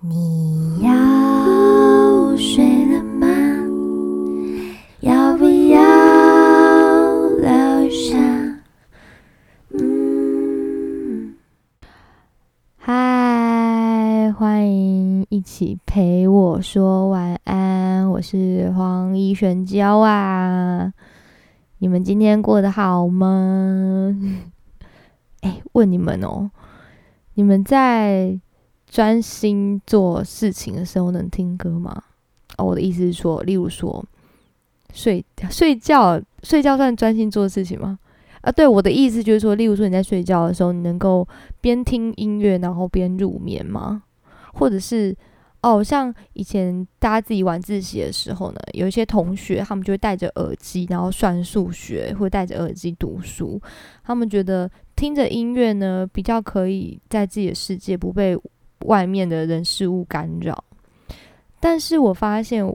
你要睡了吗？要不要留下？嗯，嗨，欢迎一起陪我说晚安，我是黄怡璇娇啊。你们今天过得好吗？哎，问你们哦，你们在专心做事情的时候能听歌吗？哦，我的意思是说，例如说睡睡觉，睡觉算专心做事情吗？啊，对，我的意思就是说，例如说你在睡觉的时候，你能够边听音乐然后边入眠吗？或者是？哦，像以前大家自己晚自习的时候呢，有一些同学他们就会戴着耳机，然后算数学，或者戴着耳机读书。他们觉得听着音乐呢，比较可以在自己的世界不被外面的人事物干扰。但是我发现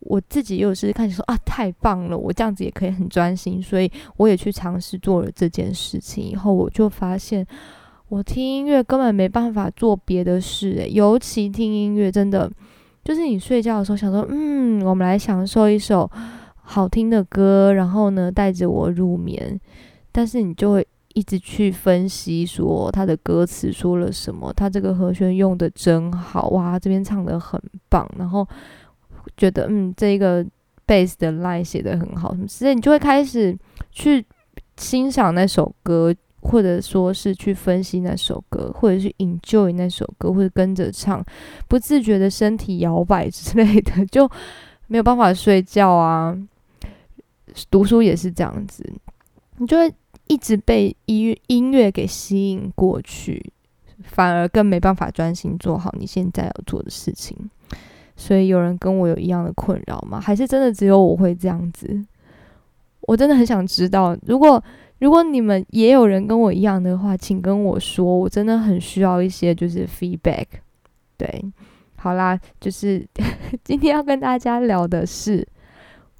我自己又是看说啊，太棒了，我这样子也可以很专心，所以我也去尝试做了这件事情。以后我就发现。我听音乐根本没办法做别的事，诶，尤其听音乐真的，就是你睡觉的时候想说，嗯，我们来享受一首好听的歌，然后呢带着我入眠，但是你就会一直去分析说他的歌词说了什么，他这个和弦用的真好，哇，这边唱的很棒，然后觉得嗯，这个贝斯的 line 写的很好，什么之类，你就会开始去欣赏那首歌。或者说是去分析那首歌，或者是 enjoy 那首歌，或者跟着唱，不自觉的身体摇摆之类的，就没有办法睡觉啊。读书也是这样子，你就会一直被音音乐给吸引过去，反而更没办法专心做好你现在要做的事情。所以有人跟我有一样的困扰吗？还是真的只有我会这样子？我真的很想知道，如果。如果你们也有人跟我一样的话，请跟我说，我真的很需要一些就是 feedback。对，好啦，就是 今天要跟大家聊的是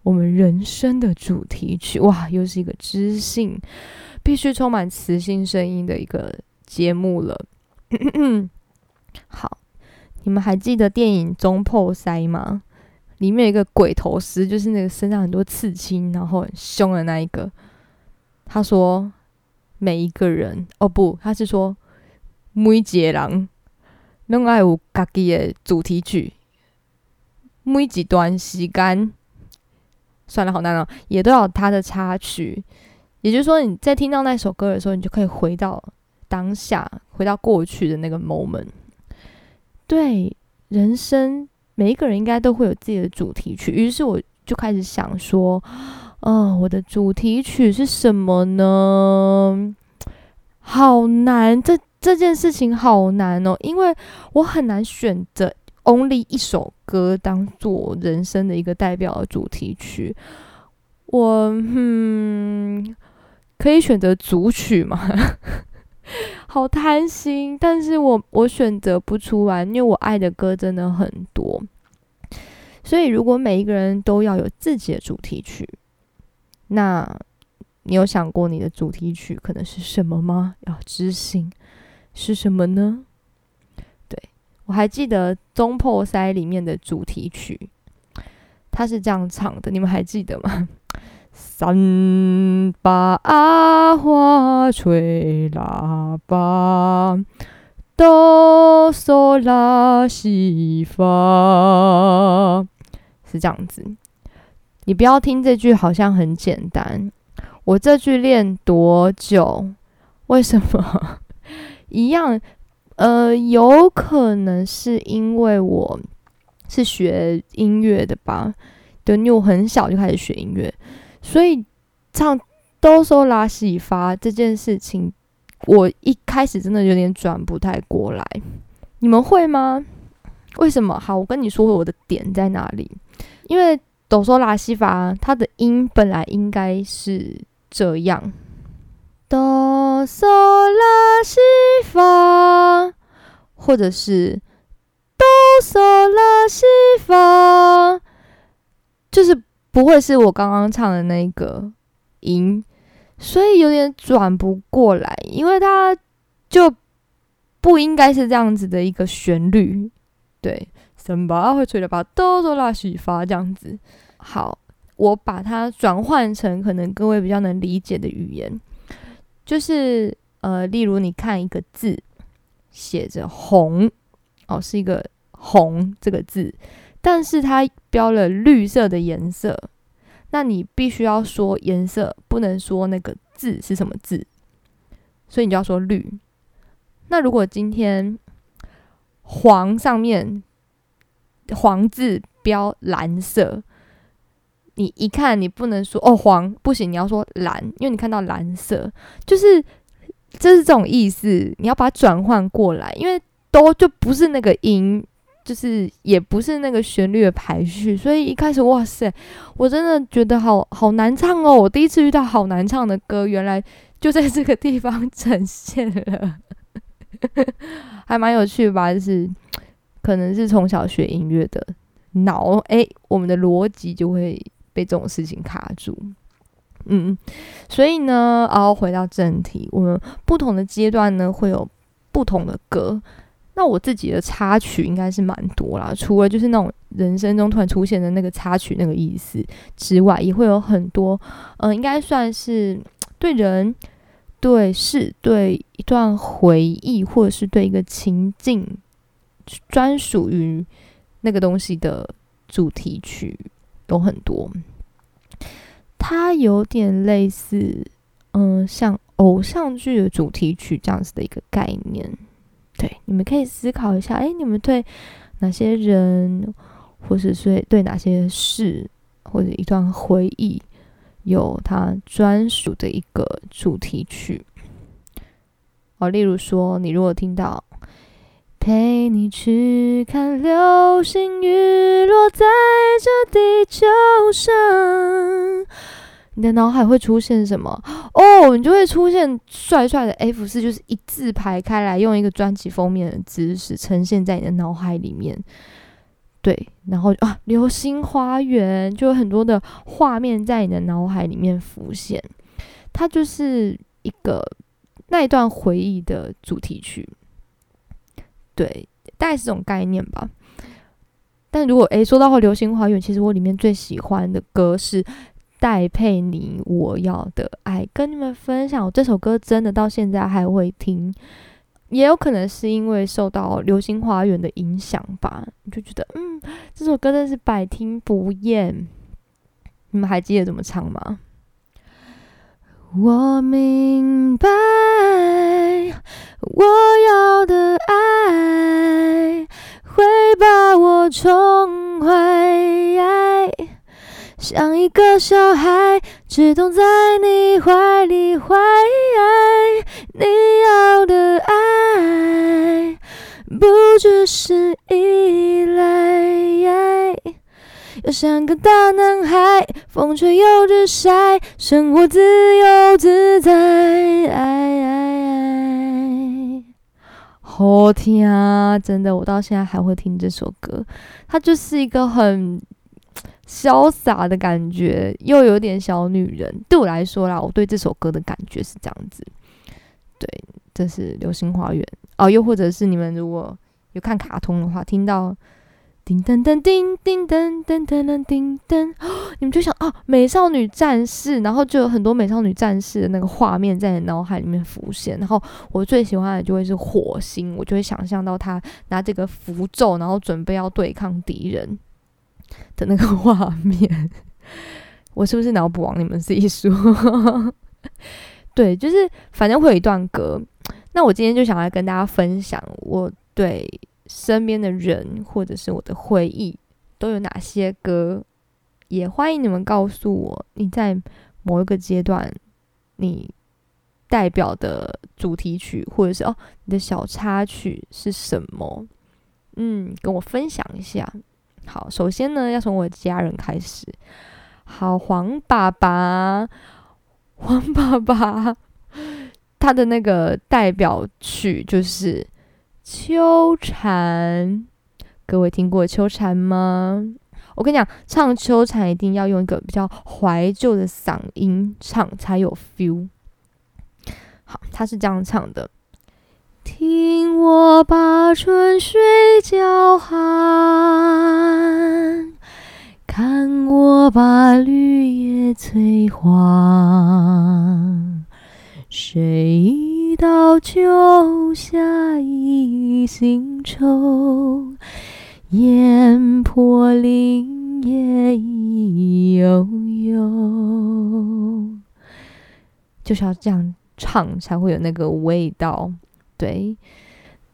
我们人生的主题曲，哇，又是一个知性、必须充满磁性声音的一个节目了。好，你们还记得电影《中破塞》吗？里面有一个鬼头师，就是那个身上很多刺青，然后很凶的那一个。他说：“每一个人哦，不，他是说每一个人拢爱有家己的主题曲，每一段时间，算了，好难哦，也都有它的插曲。也就是说，你在听到那首歌的时候，你就可以回到当下，回到过去的那个 moment。对，人生每一个人应该都会有自己的主题曲。于是我就开始想说。”哦，我的主题曲是什么呢？好难，这这件事情好难哦，因为我很难选择 only 一首歌当做人生的一个代表的主题曲。我嗯，可以选择主曲吗？好贪心，但是我我选择不出来，因为我爱的歌真的很多。所以，如果每一个人都要有自己的主题曲。那你有想过你的主题曲可能是什么吗？要知行是什么呢？我还记得《中破塞》里面的主题曲，它是这样唱的，你们还记得吗？三把花吹喇叭，哆嗦拉西发，是这样子。你不要听这句，好像很简单。我这句练多久？为什么 一样？呃，有可能是因为我是学音乐的吧。对，因为我很小就开始学音乐，所以唱哆嗦拉西发这件事情，我一开始真的有点转不太过来。你们会吗？为什么？好，我跟你说我的点在哪里，因为。哆嗦拉西发，它的音本来应该是这样：哆嗦拉西发，或者是哆嗦拉西发，就是不会是我刚刚唱的那个音，所以有点转不过来，因为它就不应该是这样子的一个旋律。对，什么会吹的吧哆嗦啦西发这样子。好，我把它转换成可能各位比较能理解的语言，就是呃，例如你看一个字，写着红，哦，是一个红这个字，但是它标了绿色的颜色，那你必须要说颜色，不能说那个字是什么字，所以你就要说绿。那如果今天黄上面黄字标蓝色，你一看你不能说哦黄不行，你要说蓝，因为你看到蓝色，就是就是这种意思，你要把它转换过来，因为都就不是那个音，就是也不是那个旋律的排序，所以一开始哇塞，我真的觉得好好难唱哦，我第一次遇到好难唱的歌，原来就在这个地方呈现了。还蛮有趣吧，就是可能是从小学音乐的脑，哎，我们的逻辑就会被这种事情卡住。嗯，所以呢，然后回到正题，我们不同的阶段呢会有不同的歌。那我自己的插曲应该是蛮多啦，除了就是那种人生中突然出现的那个插曲那个意思之外，也会有很多，嗯，应该算是对人。对，事对一段回忆，或者是对一个情境，专属于那个东西的主题曲有很多。它有点类似，嗯，像偶像剧的主题曲这样子的一个概念。对，你们可以思考一下，哎，你们对哪些人，或者是对哪些事，或者一段回忆？有它专属的一个主题曲哦，例如说，你如果听到“陪你去看流星雨落在这地球上”，你的脑海会出现什么？哦，你就会出现帅帅的 F 四，就是一字排开来，用一个专辑封面的姿势呈现在你的脑海里面。对，然后啊，流星花园就有很多的画面在你的脑海里面浮现，它就是一个那一段回忆的主题曲，对，大概是这种概念吧。但如果诶说到流星花园，其实我里面最喜欢的歌是戴佩妮《我要的爱》，跟你们分享，这首歌真的到现在还会听。也有可能是因为受到《流星花园》的影响吧，就觉得嗯，这首歌真是百听不厌。你们还记得怎么唱吗？我明白，我要的爱会把我宠坏，像一个小孩，只懂在你怀里坏。你要的爱，不只是依赖，要像个大男孩，风吹又日晒，生活自由自在。哎好听啊！真的，我到现在还会听这首歌，它就是一个很潇洒的感觉，又有点小女人。对我来说啦，我对这首歌的感觉是这样子。对，这是《流星花园》哦，又或者是你们如果有看卡通的话，听到叮噔噔叮叮噔噔噔噔叮噔，你们就想啊，美少女战士，然后就有很多美少女战士的那个画面在你脑海里面浮现。然 后我最喜欢的就会是火星，我就会想象到他拿这个符咒，然后准备要对抗敌人的那个画面。我是不是脑补王？你们自己说。对，就是反正会有一段歌，那我今天就想来跟大家分享我对身边的人或者是我的回忆都有哪些歌，也欢迎你们告诉我你在某一个阶段你代表的主题曲或者是哦你的小插曲是什么，嗯，跟我分享一下。好，首先呢要从我的家人开始，好，黄爸爸。黄爸爸，他的那个代表曲就是《秋蝉，各位听过秋蝉吗？我跟你讲，唱秋蝉一定要用一个比较怀旧的嗓音，唱才有 feel。好，他是这样唱的：‘听我把春水叫寒，看我把绿叶催黄’。谁？到秋下一心愁？烟波林叶意悠悠。就是要这样唱，才会有那个味道。对，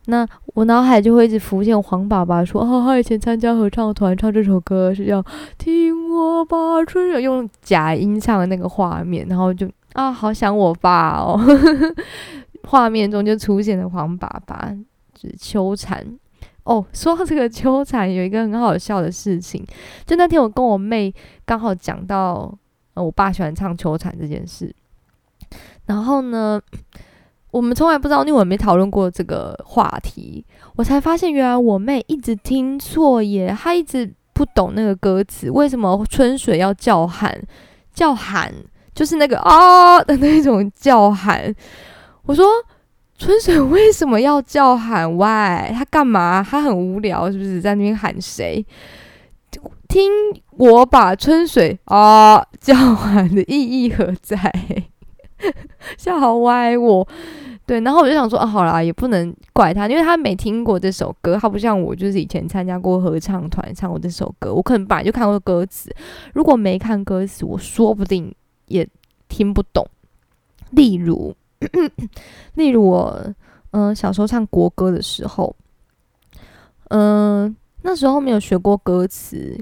那我脑海就会一直浮现黄爸爸说：“哦，他以前参加合唱团，唱这首歌是要听我把春水用假音唱的那个画面，然后就。”啊，好想我爸哦！画面中就出现了黄爸爸，就是秋蝉。哦，说到这个秋蝉，有一个很好笑的事情，就那天我跟我妹刚好讲到，呃，我爸喜欢唱秋蝉这件事。然后呢，我们从来不知道，因为我没讨论过这个话题，我才发现原来我妹一直听错耶，她一直不懂那个歌词，为什么春水要叫喊叫喊？就是那个啊的那种叫喊，我说春水为什么要叫喊？喂，他干嘛？他很无聊，是不是在那边喊谁？听我把春水啊叫喊的意义何在？笑好歪我。对，然后我就想说啊，好啦，也不能怪他，因为他没听过这首歌，他不像我，就是以前参加过合唱团唱过这首歌，我可能本来就看过歌词，如果没看歌词，我说不定。也听不懂，例如，例如我，嗯，小时候唱国歌的时候，嗯，那时候没有学过歌词，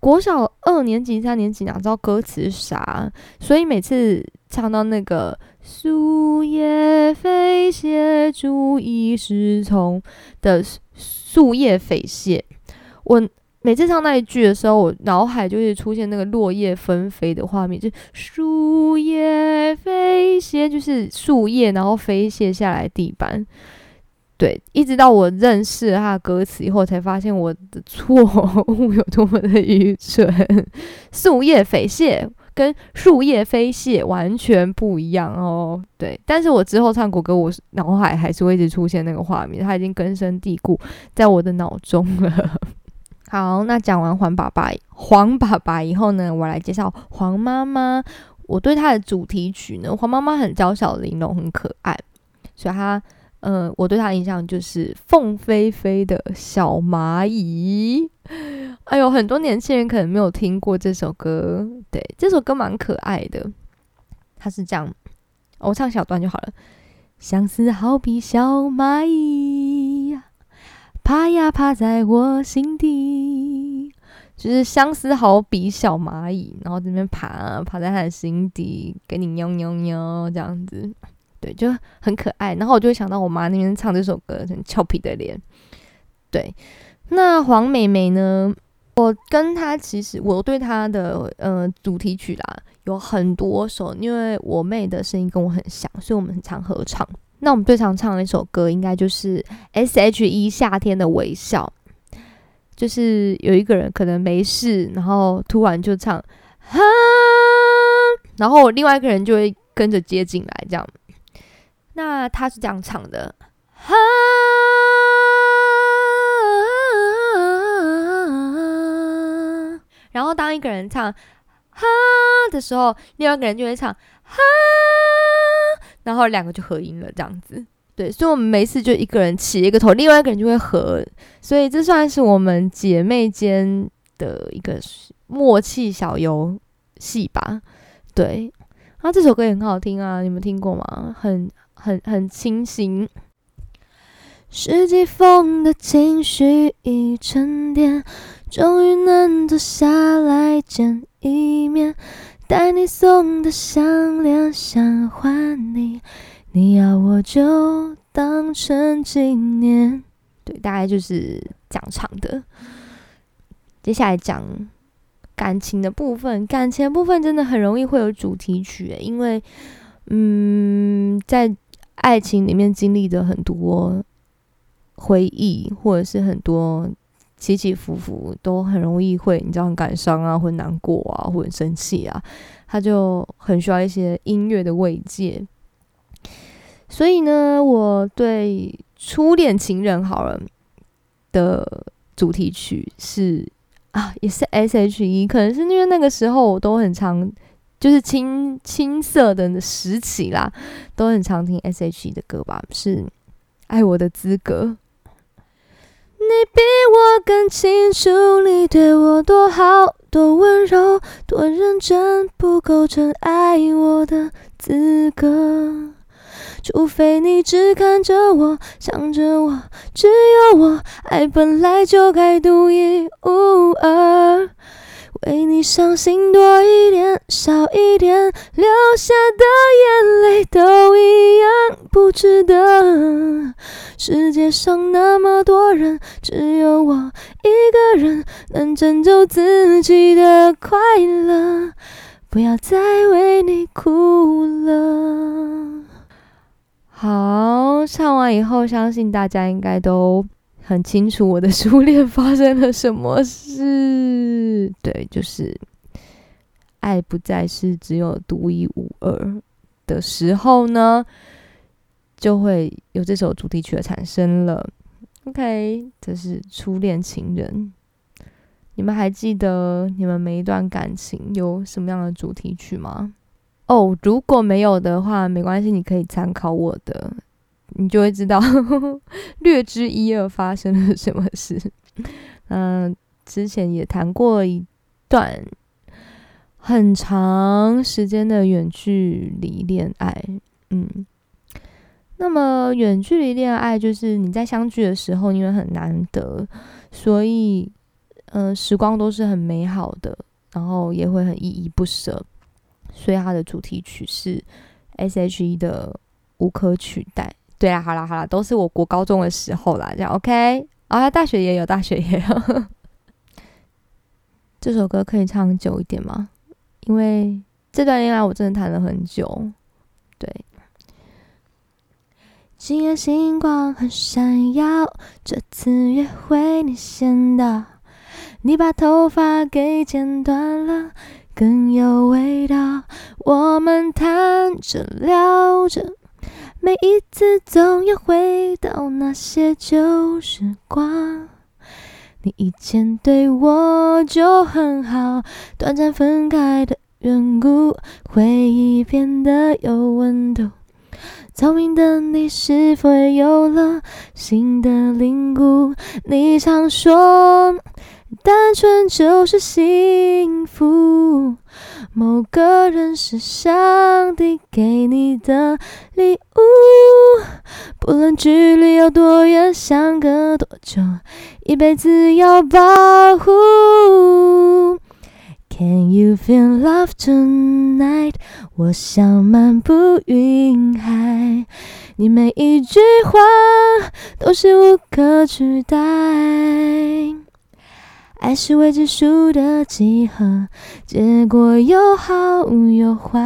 国小二年级、三年级哪知道歌词是啥，所以每次唱到那个“树叶飞谢，注意是从”的“树叶飞谢”，我。每次唱那一句的时候，我脑海就会出现那个落叶纷飞的画面，就树叶飞谢，就是树叶然后飞泻下来地板。对，一直到我认识了他的歌词以后，才发现我的错误 有多么的愚蠢。树叶飞谢跟树叶飞谢完全不一样哦。对，但是我之后唱国歌，我脑海还是会一直出现那个画面，它已经根深蒂固在我的脑中了。好，那讲完黄爸爸黄爸爸以后呢，我来介绍黄妈妈。我对她的主题曲呢，黄妈妈很娇小玲珑，很可爱，所以她，呃，我对她的印象就是凤飞飞的小蚂蚁。哎呦，很多年轻人可能没有听过这首歌，对，这首歌蛮可爱的。它是这样，我唱小段就好了。相思好比小蚂蚁。爬呀爬在我心底，就是相思好比小蚂蚁，然后这边爬，爬在他的心底，给你喵喵喵这样子，对，就很可爱。然后我就会想到我妈那边唱这首歌，很俏皮的脸。对，那黄美美呢？我跟她其实我对她的呃主题曲啦有很多首，因为我妹的声音跟我很像，所以我们很常合唱。那我们最常唱的一首歌，应该就是 S.H.E 夏天的微笑。就是有一个人可能没事，然后突然就唱，哈，然后另外一个人就会跟着接进来，这样。那他是这样唱的，哈，然后当一个人唱哈的时候，另外一个人就会唱哈。然后两个就合音了，这样子，对，所以我们每次就一个人起一个头，另外一个人就会合，所以这算是我们姐妹间的一个默契小游戏吧，对。啊，这首歌也很好听啊，你们听过吗？很很很清新。十几封的情绪已沉淀，终于能坐下来见一面。带你送的项链想还你，你要我就当成纪念。对，大概就是讲唱的。接下来讲感情的部分，感情的部分真的很容易会有主题曲，因为嗯，在爱情里面经历的很多回忆，或者是很多。起起伏伏都很容易会，你知道很感伤啊，或难过啊，或者生气啊，他就很需要一些音乐的慰藉。所以呢，我对《初恋情人》好了的主题曲是啊，也是 S.H.E，可能是因为那个时候我都很常，就是青青涩的时期啦，都很常听 S.H.E 的歌吧，是《爱我的资格》。你比我更清楚，你对我多好，多温柔，多认真，不构成爱我的资格。除非你只看着我，想着我，只有我，爱本来就该独一无二。为你伤心多一点，少一点，流下的眼泪都一样不值得。世界上那么多人，只有我一个人能拯救自己的快乐。不要再为你哭了。好，唱完以后，相信大家应该都很清楚我的初恋发生了什么事。对，就是爱不再是只有独一无二的时候呢，就会有这首主题曲的产生了。OK，这是初恋情人。你们还记得你们每一段感情有什么样的主题曲吗？哦，如果没有的话，没关系，你可以参考我的，你就会知道 略知一二发生了什么事。嗯，之前也谈过一段很长时间的远距离恋爱。嗯，那么远距离恋爱就是你在相聚的时候，因为很难得，所以嗯，时光都是很美好的，然后也会很依依不舍。所以它的主题曲是 S.H.E 的《无可取代》。对啊，好啦好啦，都是我国高中的时候啦，这样 OK。啊，大学也有，大学也有。这首歌可以唱久一点吗？因为这段恋爱我真的谈了很久。对，今夜星光很闪耀，这次约会你先到，你把头发给剪短了。更有味道。我们谈着聊着，每一次总要回到那些旧时光。你以前对我就很好，短暂分开的缘故，回忆变得有温度。聪明的你是否也有了新的领悟？你常说。单纯就是幸福，某个人是上帝给你的礼物。不论距离有多远，相隔多久，一辈子要保护。Can you feel love tonight？我想漫步云海，你每一句话都是无可取代。爱是未知数的几何，结果有好有坏，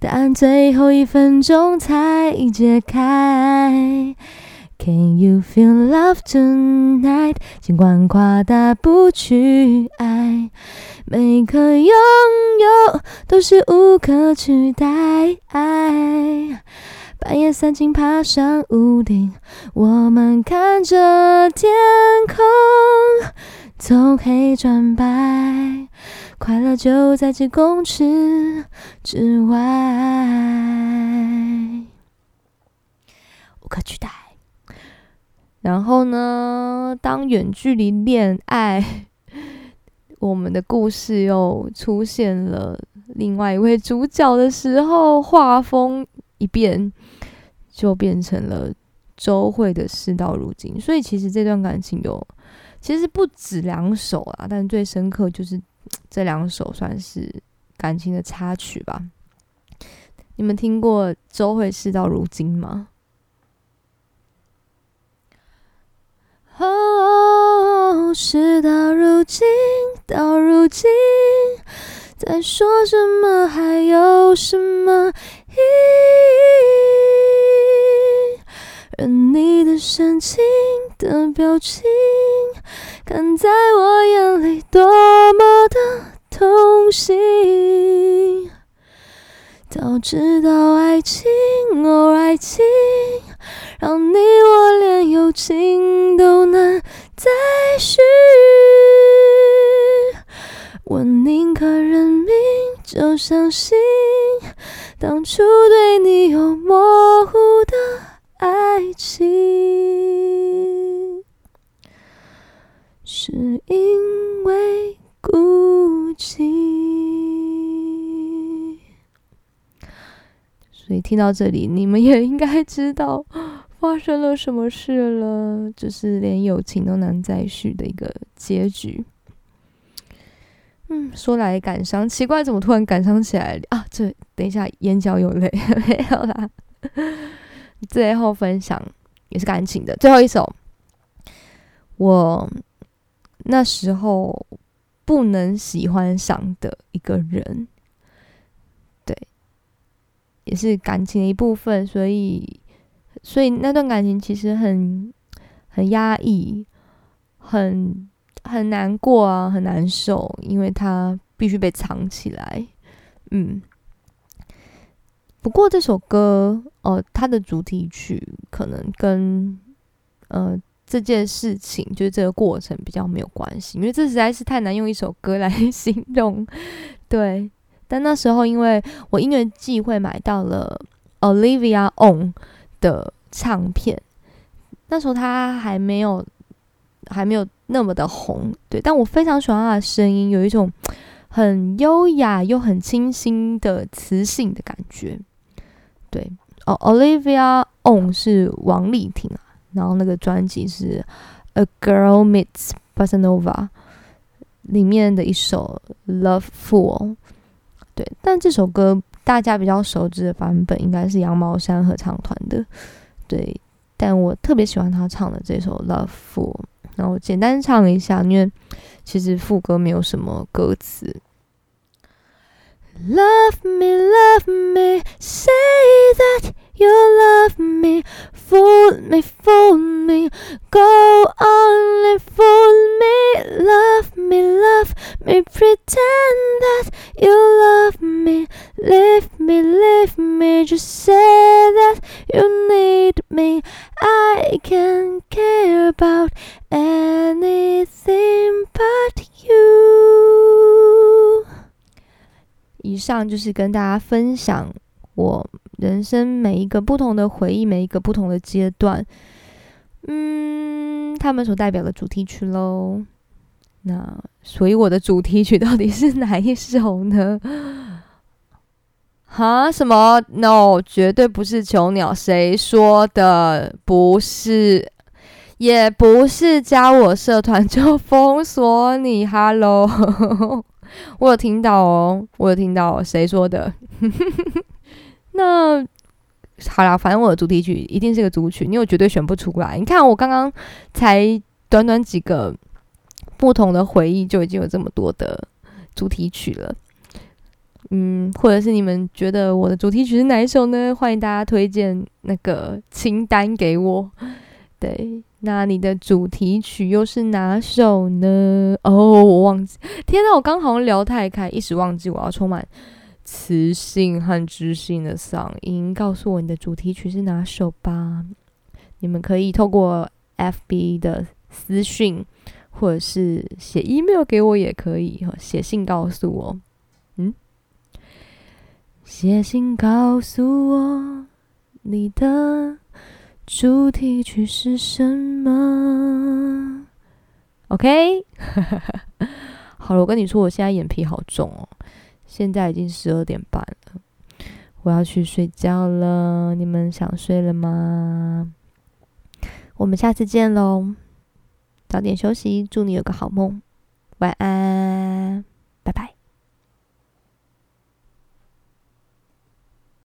答案最后一分钟才揭开。Can you feel love tonight？尽管夸大不去爱，每颗拥有都是无可取代。半夜三更爬上屋顶，我们看着天空。从黑转白，快乐就在几公尺之外，无可取代。然后呢，当远距离恋爱，我们的故事又出现了另外一位主角的时候，画风一变，就变成了周慧的事到如今。所以，其实这段感情有。其实不止两首啊，但最深刻就是这两首，算是感情的插曲吧。你们听过周慧事到如今吗？哦，事到如今，到如今，再说什么还有什么？任你的深情的表情。看在我眼里，多么的痛心。早知道爱情，哦爱情，让你我连友情都难再续。我宁可认命，就相信当初对你有模糊的爱情，是因为孤寂。所以听到这里，你们也应该知道发生了什么事了，就是连友情都难再续的一个结局。嗯，说来感伤，奇怪，怎么突然感伤起来啊？这等一下，眼角有泪，没有啦。最后分享也是感情的，最后一首，我那时候不能喜欢上的一个人，对，也是感情的一部分，所以，所以那段感情其实很很压抑，很。很难过啊，很难受，因为它必须被藏起来。嗯，不过这首歌哦，它的主题曲可能跟呃这件事情，就是这个过程比较没有关系，因为这实在是太难用一首歌来形容。对，但那时候因为我音乐季会买到了 Olivia On 的唱片，那时候他还没有。还没有那么的红，对，但我非常喜欢他的声音，有一种 很优雅又很清新的磁性的感觉。对，哦，Olivia On 是王丽婷啊，然后那个专辑是 A Girl Meets Bossa Nova 里面的一首 Love Fool。对，但这首歌大家比较熟知的版本应该是羊毛衫合唱团的。对，但我特别喜欢他唱的这首 Love Fool。然后简单唱一下，因为其实副歌没有什么歌词。Love me. 是跟大家分享我人生每一个不同的回忆，每一个不同的阶段，嗯，他们所代表的主题曲喽。那所以我的主题曲到底是哪一首呢？哈？什么？No，绝对不是囚鸟。谁说的？不是，也不是加我社团就封锁你。Hello。我有听到哦，我有听到，谁说的？那好啦，反正我的主题曲一定是个主曲，你我绝对选不出来。你看，我刚刚才短短几个不同的回忆，就已经有这么多的主题曲了。嗯，或者是你们觉得我的主题曲是哪一首呢？欢迎大家推荐那个清单给我。对。那你的主题曲又是哪首呢？哦，我忘记。天呐，我刚好像聊太开，一时忘记。我要充满磁性和知性的嗓音，告诉我你的主题曲是哪首吧。你们可以透过 FB 的私讯，或者是写 email 给我也可以，写信告诉我。嗯，写信告诉我你的。主题曲是什么？OK，好了，我跟你说，我现在眼皮好重哦。现在已经十二点半了，我要去睡觉了。你们想睡了吗？我们下次见喽，早点休息，祝你有个好梦，晚安。拜拜